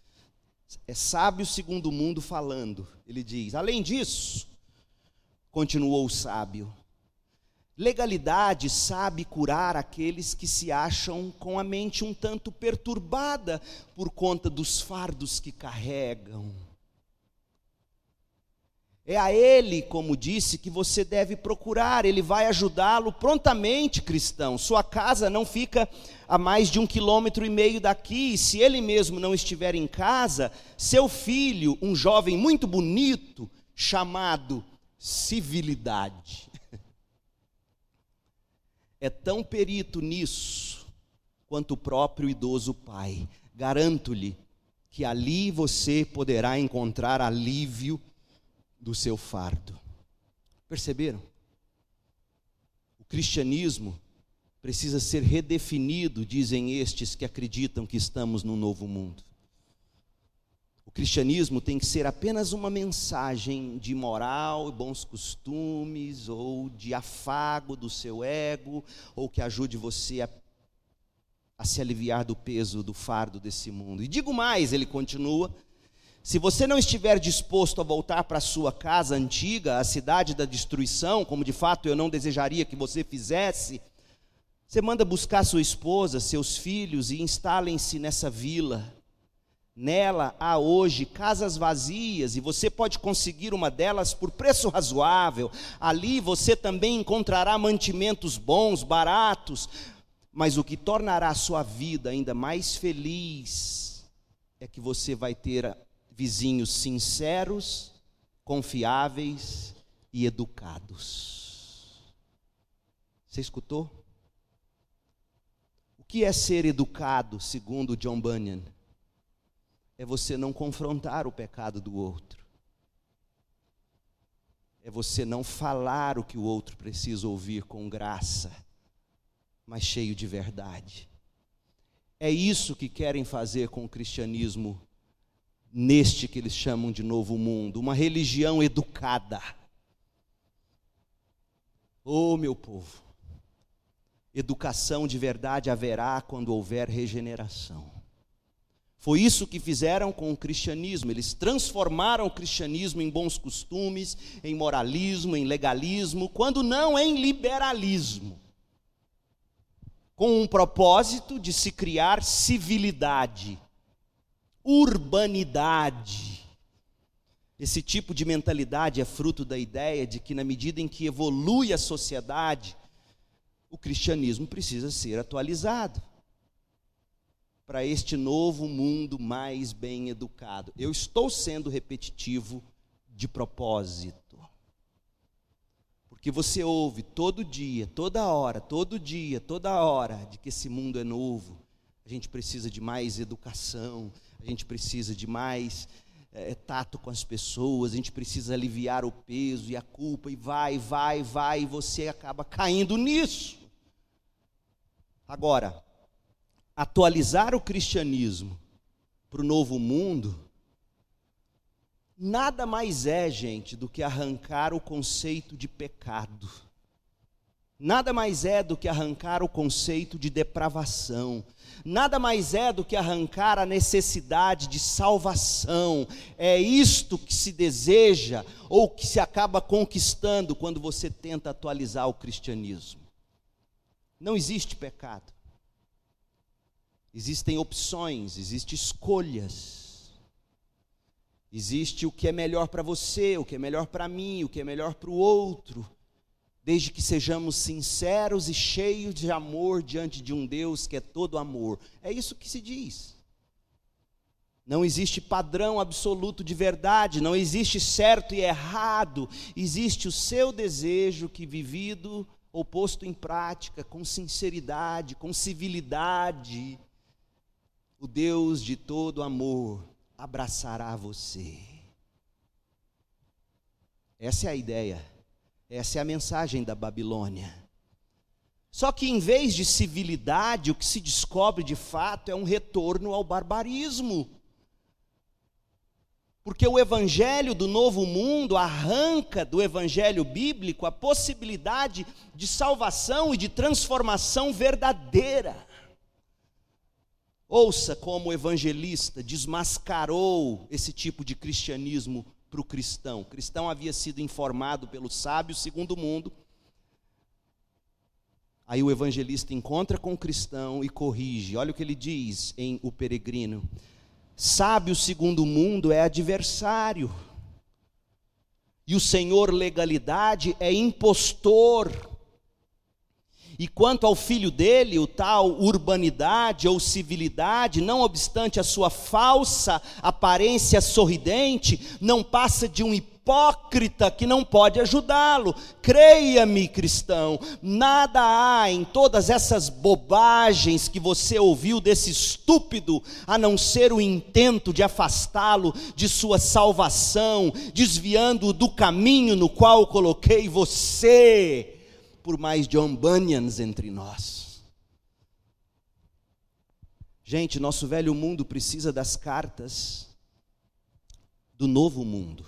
É sábio segundo o mundo falando. Ele diz: Além disso, continuou o sábio, Legalidade sabe curar aqueles que se acham com a mente um tanto perturbada por conta dos fardos que carregam. É a Ele, como disse, que você deve procurar, Ele vai ajudá-lo prontamente, cristão. Sua casa não fica a mais de um quilômetro e meio daqui, e se Ele mesmo não estiver em casa, seu filho, um jovem muito bonito, chamado civilidade, é tão perito nisso quanto o próprio idoso pai. Garanto-lhe que ali você poderá encontrar alívio do seu fardo. Perceberam? O cristianismo precisa ser redefinido, dizem estes que acreditam que estamos num novo mundo cristianismo tem que ser apenas uma mensagem de moral e bons costumes, ou de afago do seu ego, ou que ajude você a, a se aliviar do peso, do fardo desse mundo. E digo mais, ele continua. Se você não estiver disposto a voltar para a sua casa antiga, a cidade da destruição, como de fato eu não desejaria que você fizesse, você manda buscar sua esposa, seus filhos e instalem-se nessa vila Nela há hoje casas vazias e você pode conseguir uma delas por preço razoável. Ali você também encontrará mantimentos bons, baratos. Mas o que tornará a sua vida ainda mais feliz é que você vai ter vizinhos sinceros, confiáveis e educados. Você escutou? O que é ser educado, segundo John Bunyan? É você não confrontar o pecado do outro. É você não falar o que o outro precisa ouvir com graça, mas cheio de verdade. É isso que querem fazer com o cristianismo neste que eles chamam de novo mundo, uma religião educada. Oh, meu povo, educação de verdade haverá quando houver regeneração. Foi isso que fizeram com o cristianismo. Eles transformaram o cristianismo em bons costumes, em moralismo, em legalismo, quando não em liberalismo. Com um propósito de se criar civilidade, urbanidade. Esse tipo de mentalidade é fruto da ideia de que, na medida em que evolui a sociedade, o cristianismo precisa ser atualizado para este novo mundo mais bem educado. Eu estou sendo repetitivo de propósito. Porque você ouve todo dia, toda hora, todo dia, toda hora, de que esse mundo é novo. A gente precisa de mais educação, a gente precisa de mais é, tato com as pessoas, a gente precisa aliviar o peso e a culpa, e vai, vai, vai, e você acaba caindo nisso. Agora, atualizar o cristianismo para o novo mundo, nada mais é, gente, do que arrancar o conceito de pecado. Nada mais é do que arrancar o conceito de depravação. Nada mais é do que arrancar a necessidade de salvação. É isto que se deseja ou que se acaba conquistando quando você tenta atualizar o cristianismo. Não existe pecado. Existem opções, existem escolhas. Existe o que é melhor para você, o que é melhor para mim, o que é melhor para o outro, desde que sejamos sinceros e cheios de amor diante de um Deus que é todo amor. É isso que se diz. Não existe padrão absoluto de verdade, não existe certo e errado, existe o seu desejo que, vivido ou posto em prática, com sinceridade, com civilidade, o Deus de todo amor abraçará você. Essa é a ideia, essa é a mensagem da Babilônia. Só que em vez de civilidade, o que se descobre de fato é um retorno ao barbarismo. Porque o evangelho do novo mundo arranca do evangelho bíblico a possibilidade de salvação e de transformação verdadeira. Ouça como o evangelista desmascarou esse tipo de cristianismo para o cristão. O cristão havia sido informado pelo sábio segundo o mundo. Aí o evangelista encontra com o cristão e corrige. Olha o que ele diz em O Peregrino: Sábio segundo o mundo é adversário, e o senhor legalidade é impostor. E quanto ao filho dele, o tal urbanidade ou civilidade, não obstante a sua falsa aparência sorridente, não passa de um hipócrita que não pode ajudá-lo. Creia-me, cristão, nada há em todas essas bobagens que você ouviu desse estúpido, a não ser o intento de afastá-lo de sua salvação, desviando-o do caminho no qual coloquei você por mais John Bunyans entre nós. Gente, nosso velho mundo precisa das cartas do novo mundo.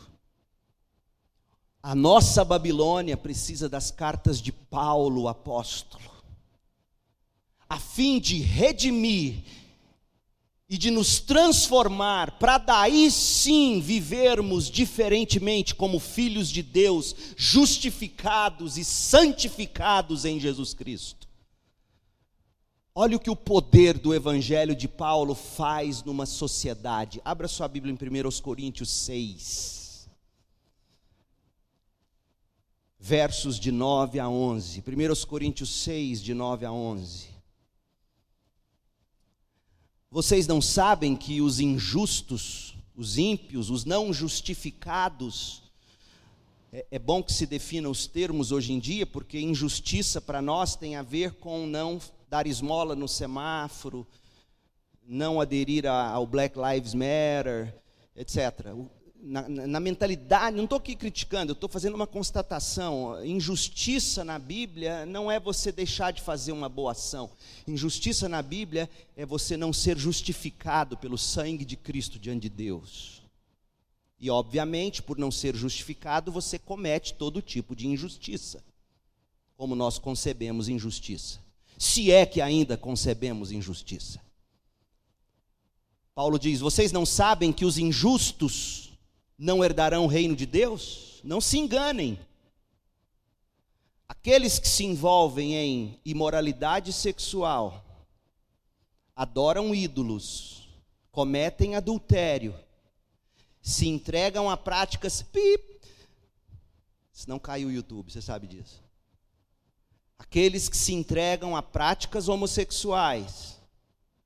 A nossa Babilônia precisa das cartas de Paulo, apóstolo, a fim de redimir e de nos transformar, para daí sim vivermos diferentemente como filhos de Deus, justificados e santificados em Jesus Cristo. Olha o que o poder do Evangelho de Paulo faz numa sociedade. Abra sua Bíblia em 1 Coríntios 6. Versos de 9 a 11. 1 Coríntios 6, de 9 a 11. Vocês não sabem que os injustos, os ímpios, os não justificados, é, é bom que se defina os termos hoje em dia, porque injustiça para nós tem a ver com não dar esmola no semáforo, não aderir ao Black Lives Matter, etc na, na mentalidade, não estou aqui criticando, estou fazendo uma constatação. Injustiça na Bíblia não é você deixar de fazer uma boa ação. Injustiça na Bíblia é você não ser justificado pelo sangue de Cristo diante de Deus. E, obviamente, por não ser justificado, você comete todo tipo de injustiça. Como nós concebemos injustiça. Se é que ainda concebemos injustiça. Paulo diz: Vocês não sabem que os injustos não herdarão o reino de Deus? Não se enganem. Aqueles que se envolvem em imoralidade sexual, adoram ídolos, cometem adultério, se entregam a práticas. Pip, se não cai o YouTube, você sabe disso. Aqueles que se entregam a práticas homossexuais,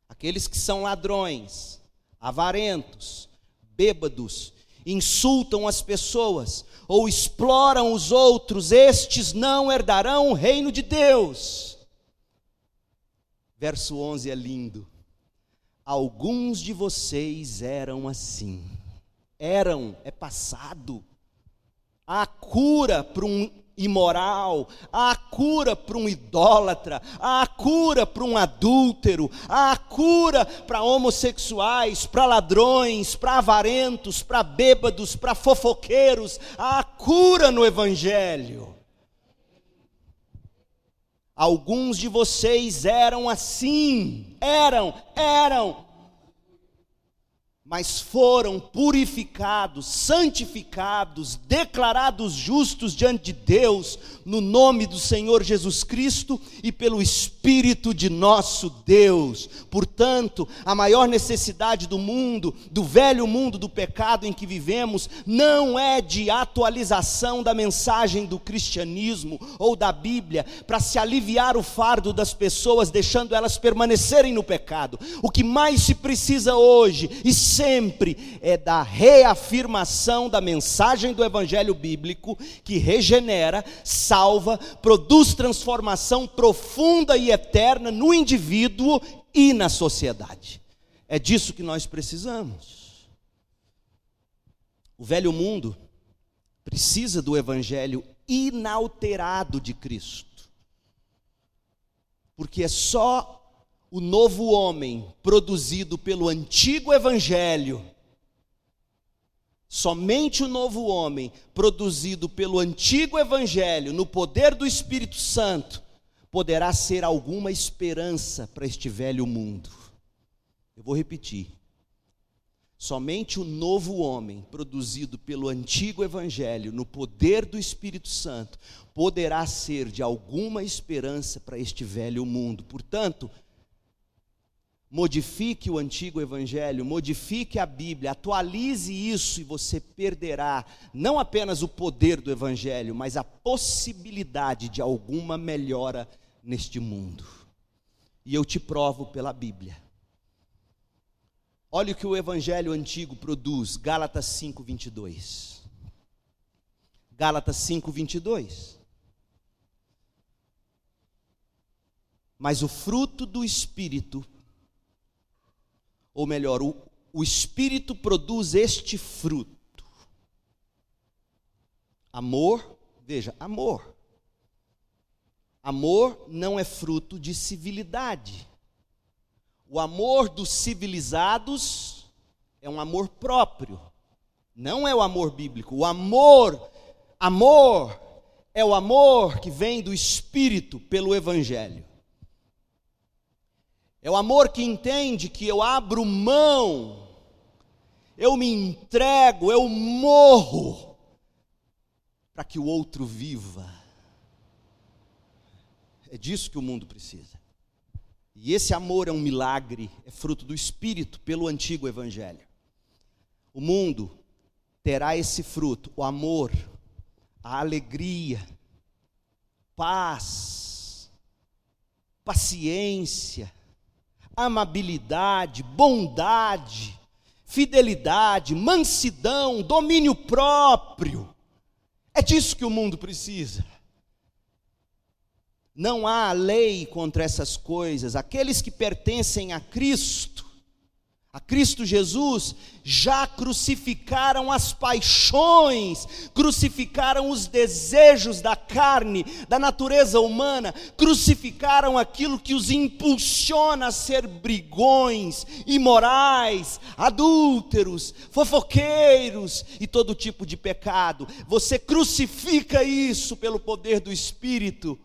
aqueles que são ladrões, avarentos, bêbados, insultam as pessoas ou exploram os outros, estes não herdarão o reino de Deus. Verso 11 é lindo. Alguns de vocês eram assim. Eram, é passado. Há cura para um imoral, há cura para um idólatra, há cura para um adúltero, há cura para homossexuais, para ladrões, para avarentos, para bêbados, para fofoqueiros, há cura no Evangelho. Alguns de vocês eram assim, eram, eram, mas foram purificados, santificados, declarados justos diante de Deus, no nome do Senhor Jesus Cristo e pelo Espírito de nosso Deus. Portanto, a maior necessidade do mundo, do velho mundo do pecado em que vivemos, não é de atualização da mensagem do cristianismo ou da Bíblia, para se aliviar o fardo das pessoas, deixando elas permanecerem no pecado. O que mais se precisa hoje, e sempre é da reafirmação da mensagem do Evangelho bíblico que regenera, salva, produz transformação profunda e eterna no indivíduo e na sociedade. É disso que nós precisamos. O velho mundo precisa do Evangelho inalterado de Cristo, porque é só o novo homem produzido pelo antigo evangelho, somente o novo homem produzido pelo antigo evangelho, no poder do Espírito Santo, poderá ser alguma esperança para este velho mundo. Eu vou repetir. Somente o novo homem, produzido pelo antigo evangelho, no poder do Espírito Santo, poderá ser de alguma esperança para este velho mundo. Portanto, Modifique o antigo evangelho, modifique a Bíblia, atualize isso e você perderá não apenas o poder do evangelho, mas a possibilidade de alguma melhora neste mundo. E eu te provo pela Bíblia. Olha o que o evangelho antigo produz, Gálatas 5:22. Gálatas 5:22. Mas o fruto do espírito ou melhor, o, o Espírito produz este fruto: amor, veja, amor. Amor não é fruto de civilidade. O amor dos civilizados é um amor próprio, não é o amor bíblico. O amor, amor, é o amor que vem do Espírito pelo Evangelho. É o amor que entende que eu abro mão, eu me entrego, eu morro, para que o outro viva. É disso que o mundo precisa. E esse amor é um milagre, é fruto do Espírito pelo antigo Evangelho. O mundo terá esse fruto, o amor, a alegria, paz, paciência, amabilidade, bondade, fidelidade, mansidão, domínio próprio. É disso que o mundo precisa. Não há lei contra essas coisas. Aqueles que pertencem a Cristo a Cristo Jesus, já crucificaram as paixões, crucificaram os desejos da carne, da natureza humana, crucificaram aquilo que os impulsiona a ser brigões, imorais, adúlteros, fofoqueiros e todo tipo de pecado. Você crucifica isso pelo poder do Espírito,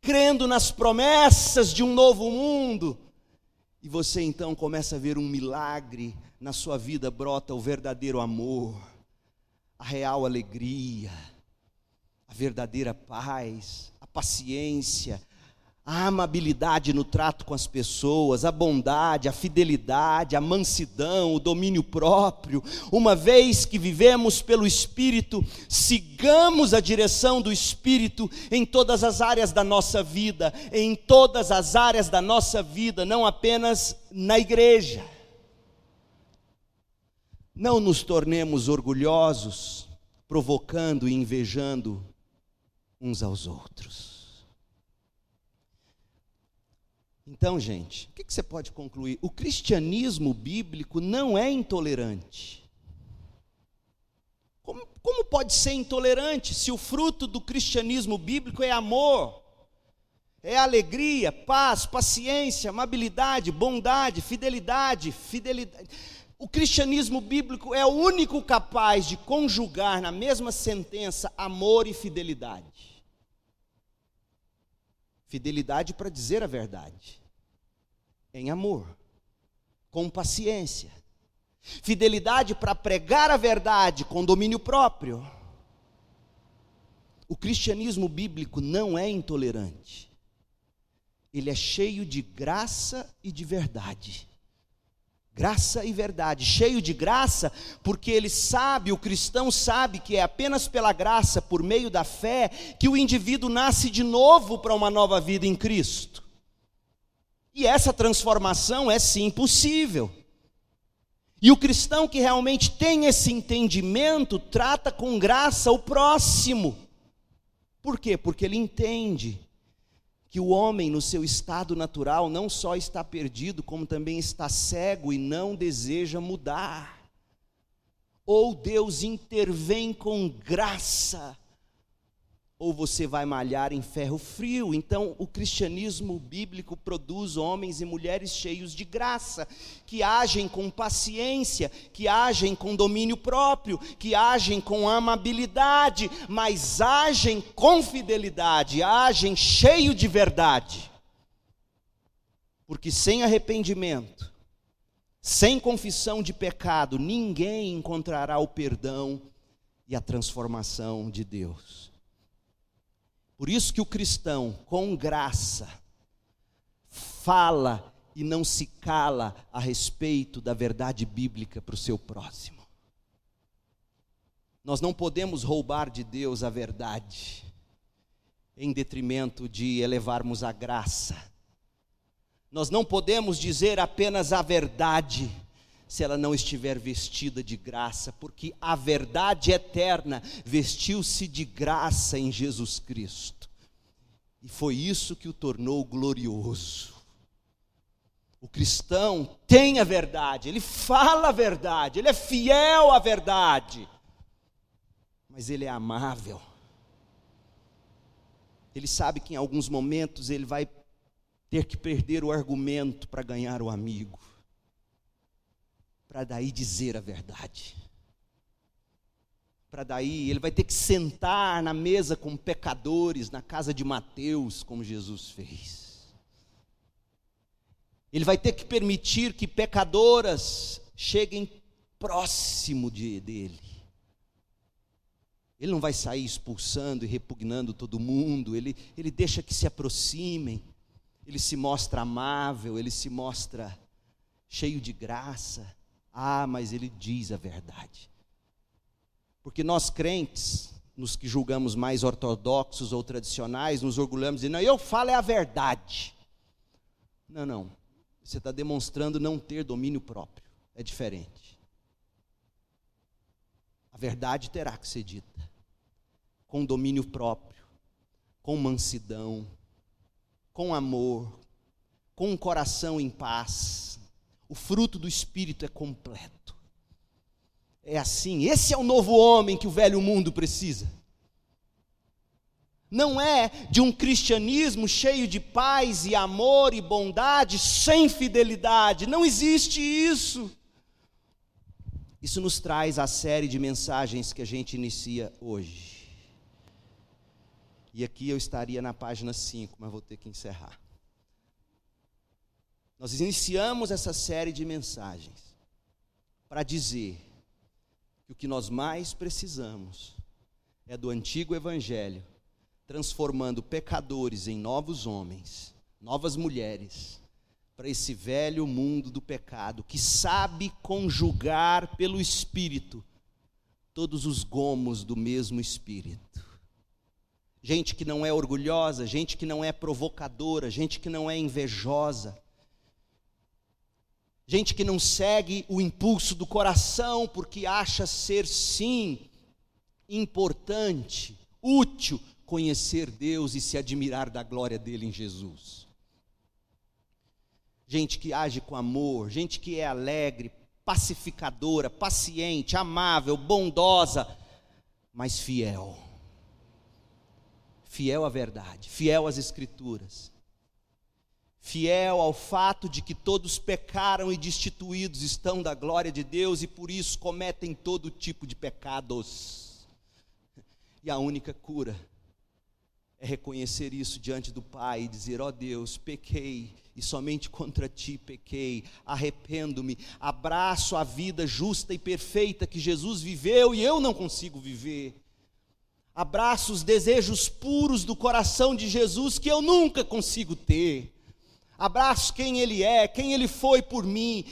crendo nas promessas de um novo mundo e você então começa a ver um milagre na sua vida, brota o verdadeiro amor, a real alegria, a verdadeira paz, a paciência, a amabilidade no trato com as pessoas, a bondade, a fidelidade, a mansidão, o domínio próprio. Uma vez que vivemos pelo Espírito, sigamos a direção do Espírito em todas as áreas da nossa vida, em todas as áreas da nossa vida, não apenas na igreja. Não nos tornemos orgulhosos, provocando e invejando uns aos outros. Então, gente, o que você pode concluir? O cristianismo bíblico não é intolerante. Como, como, pode ser intolerante se o fruto do cristianismo bíblico é amor, é alegria, paz, paciência, amabilidade, bondade, fidelidade, fidelidade. O cristianismo bíblico é o único capaz de conjugar na mesma sentença amor e fidelidade. Fidelidade para dizer a verdade, em amor, com paciência. Fidelidade para pregar a verdade com domínio próprio. O cristianismo bíblico não é intolerante, ele é cheio de graça e de verdade. Graça e verdade, cheio de graça, porque ele sabe, o cristão sabe que é apenas pela graça, por meio da fé, que o indivíduo nasce de novo para uma nova vida em Cristo. E essa transformação é sim possível. E o cristão que realmente tem esse entendimento trata com graça o próximo. Por quê? Porque ele entende que o homem, no seu estado natural, não só está perdido, como também está cego e não deseja mudar. Ou Deus intervém com graça ou você vai malhar em ferro frio. Então, o cristianismo bíblico produz homens e mulheres cheios de graça, que agem com paciência, que agem com domínio próprio, que agem com amabilidade, mas agem com fidelidade, agem cheio de verdade. Porque sem arrependimento, sem confissão de pecado, ninguém encontrará o perdão e a transformação de Deus. Por isso que o cristão, com graça, fala e não se cala a respeito da verdade bíblica para o seu próximo. Nós não podemos roubar de Deus a verdade, em detrimento de elevarmos a graça. Nós não podemos dizer apenas a verdade, se ela não estiver vestida de graça, porque a verdade eterna vestiu-se de graça em Jesus Cristo. E foi isso que o tornou glorioso. O cristão tem a verdade, ele fala a verdade, ele é fiel à verdade, mas ele é amável. Ele sabe que em alguns momentos ele vai ter que perder o argumento para ganhar o amigo para daí dizer a verdade. Para daí ele vai ter que sentar na mesa com pecadores, na casa de Mateus, como Jesus fez. Ele vai ter que permitir que pecadoras cheguem próximo de, dele. Ele não vai sair expulsando e repugnando todo mundo, ele, ele deixa que se aproximem, ele se mostra amável, ele se mostra cheio de graça. Ah, mas ele diz a verdade. Porque nós crentes, nos que julgamos mais ortodoxos ou tradicionais, nos orgulhamos de não, eu falo é a verdade. Não, não. Você está demonstrando não ter domínio próprio. É diferente. A verdade terá que ser dita com domínio próprio, com mansidão, com amor, com um coração em paz o fruto do Espírito é completo. É assim, esse é o novo homem que o velho mundo precisa. Não é de um cristianismo cheio de paz e amor e bondade, sem fidelidade. Não existe isso. Isso nos traz a série de mensagens que a gente inicia hoje. E aqui eu estaria na página 5, mas vou ter que encerrar. Nós iniciamos essa série de mensagens para dizer que o que nós mais precisamos é do antigo evangelho, transformando pecadores em novos homens novas mulheres, para esse velho mundo do pecado, que sabe conjugar pelo Espírito todos os gomos do mesmo Espírito. Gente que não é orgulhosa, gente que não é provocadora, gente que não é invejosa, gente que não segue o impulso do coração porque acha ser sim importante, útil conhecer Deus e se admirar da glória dele em Jesus. Gente que age com amor, gente que é alegre, pacificadora, paciente, amável, bondosa, mas fiel. Fiel à verdade, fiel às Escrituras fiel ao fato de que todos pecaram e destituídos estão da glória de Deus e por isso cometem todo tipo de pecados. E a única cura é reconhecer isso diante do Pai e dizer: ó oh Deus, pequei e somente contra ti pequei, arrependo-me, abraço a vida justa e perfeita que Jesus viveu e eu não consigo viver. Abraço os desejos puros do coração de Jesus que eu nunca consigo ter abraço quem Ele é, quem Ele foi por mim,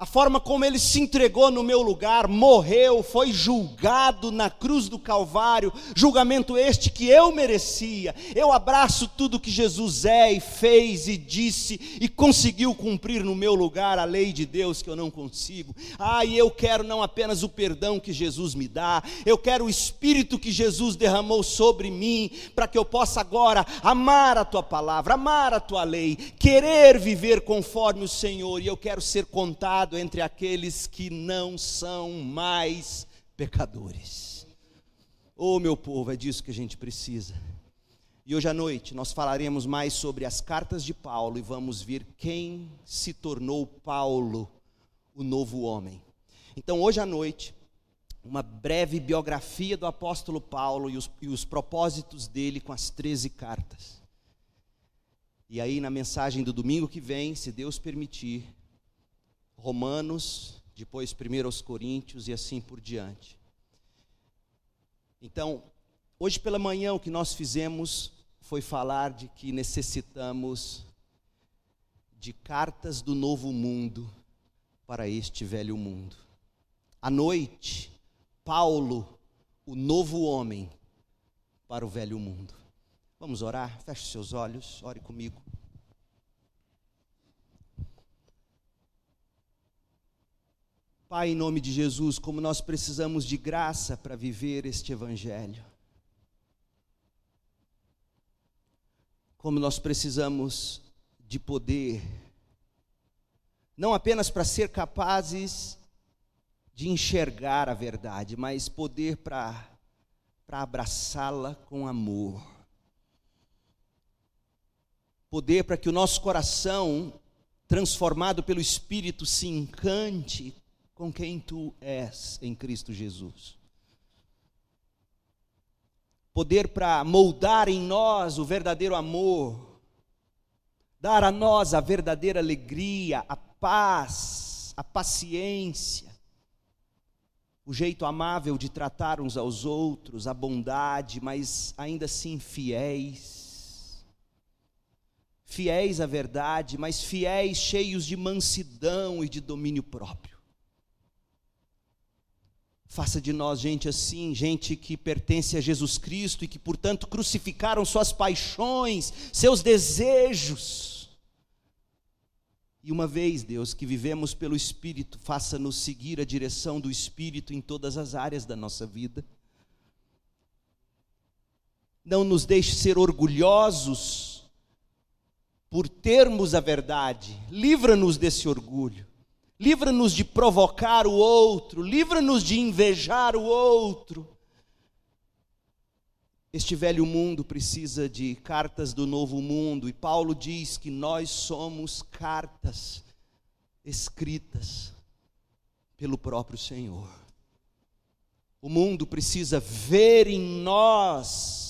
a forma como ele se entregou no meu lugar, morreu, foi julgado na cruz do Calvário, julgamento este que eu merecia. Eu abraço tudo que Jesus é e fez e disse e conseguiu cumprir no meu lugar a lei de Deus que eu não consigo. Ah, e eu quero não apenas o perdão que Jesus me dá, eu quero o espírito que Jesus derramou sobre mim, para que eu possa agora amar a tua palavra, amar a tua lei, querer viver conforme o Senhor, e eu quero ser contado entre aqueles que não são mais pecadores. Oh, meu povo, é disso que a gente precisa. E hoje à noite nós falaremos mais sobre as cartas de Paulo e vamos ver quem se tornou Paulo, o novo homem. Então, hoje à noite, uma breve biografia do apóstolo Paulo e os, e os propósitos dele com as 13 cartas. E aí, na mensagem do domingo que vem, se Deus permitir, Romanos, depois 1 Coríntios e assim por diante. Então, hoje pela manhã o que nós fizemos foi falar de que necessitamos de cartas do novo mundo para este velho mundo. À noite, Paulo, o novo homem para o velho mundo. Vamos orar? Feche seus olhos, ore comigo. Pai, em nome de Jesus, como nós precisamos de graça para viver este Evangelho. Como nós precisamos de poder, não apenas para ser capazes de enxergar a verdade, mas poder para abraçá-la com amor. Poder para que o nosso coração, transformado pelo Espírito, se encante com quem tu és em Cristo Jesus. Poder para moldar em nós o verdadeiro amor, dar a nós a verdadeira alegria, a paz, a paciência, o jeito amável de tratar uns aos outros, a bondade, mas ainda assim fiéis. Fiéis à verdade, mas fiéis cheios de mansidão e de domínio próprio. Faça de nós gente assim, gente que pertence a Jesus Cristo e que, portanto, crucificaram suas paixões, seus desejos. E uma vez, Deus, que vivemos pelo Espírito, faça-nos seguir a direção do Espírito em todas as áreas da nossa vida. Não nos deixe ser orgulhosos por termos a verdade, livra-nos desse orgulho livra-nos de provocar o outro, livra-nos de invejar o outro. Este velho mundo precisa de cartas do novo mundo, e Paulo diz que nós somos cartas escritas pelo próprio Senhor. O mundo precisa ver em nós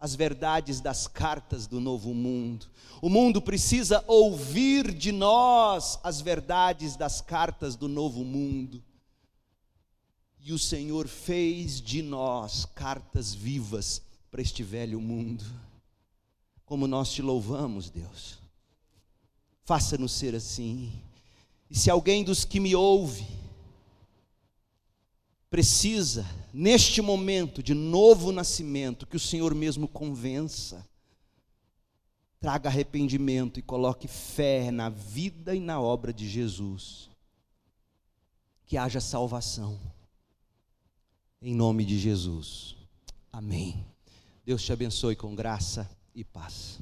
as verdades das cartas do novo mundo. O mundo precisa ouvir de nós as verdades das cartas do novo mundo. E o Senhor fez de nós cartas vivas para este velho mundo. como nós te louvamos, Deus. Faça-nos ser assim. E se alguém dos que me ouve precisa, neste momento de novo nascimento, que o Senhor mesmo convença, traga arrependimento e coloque fé na vida e na obra de Jesus. Que haja salvação. Em nome de Jesus. Amém. Deus te abençoe com graça e paz.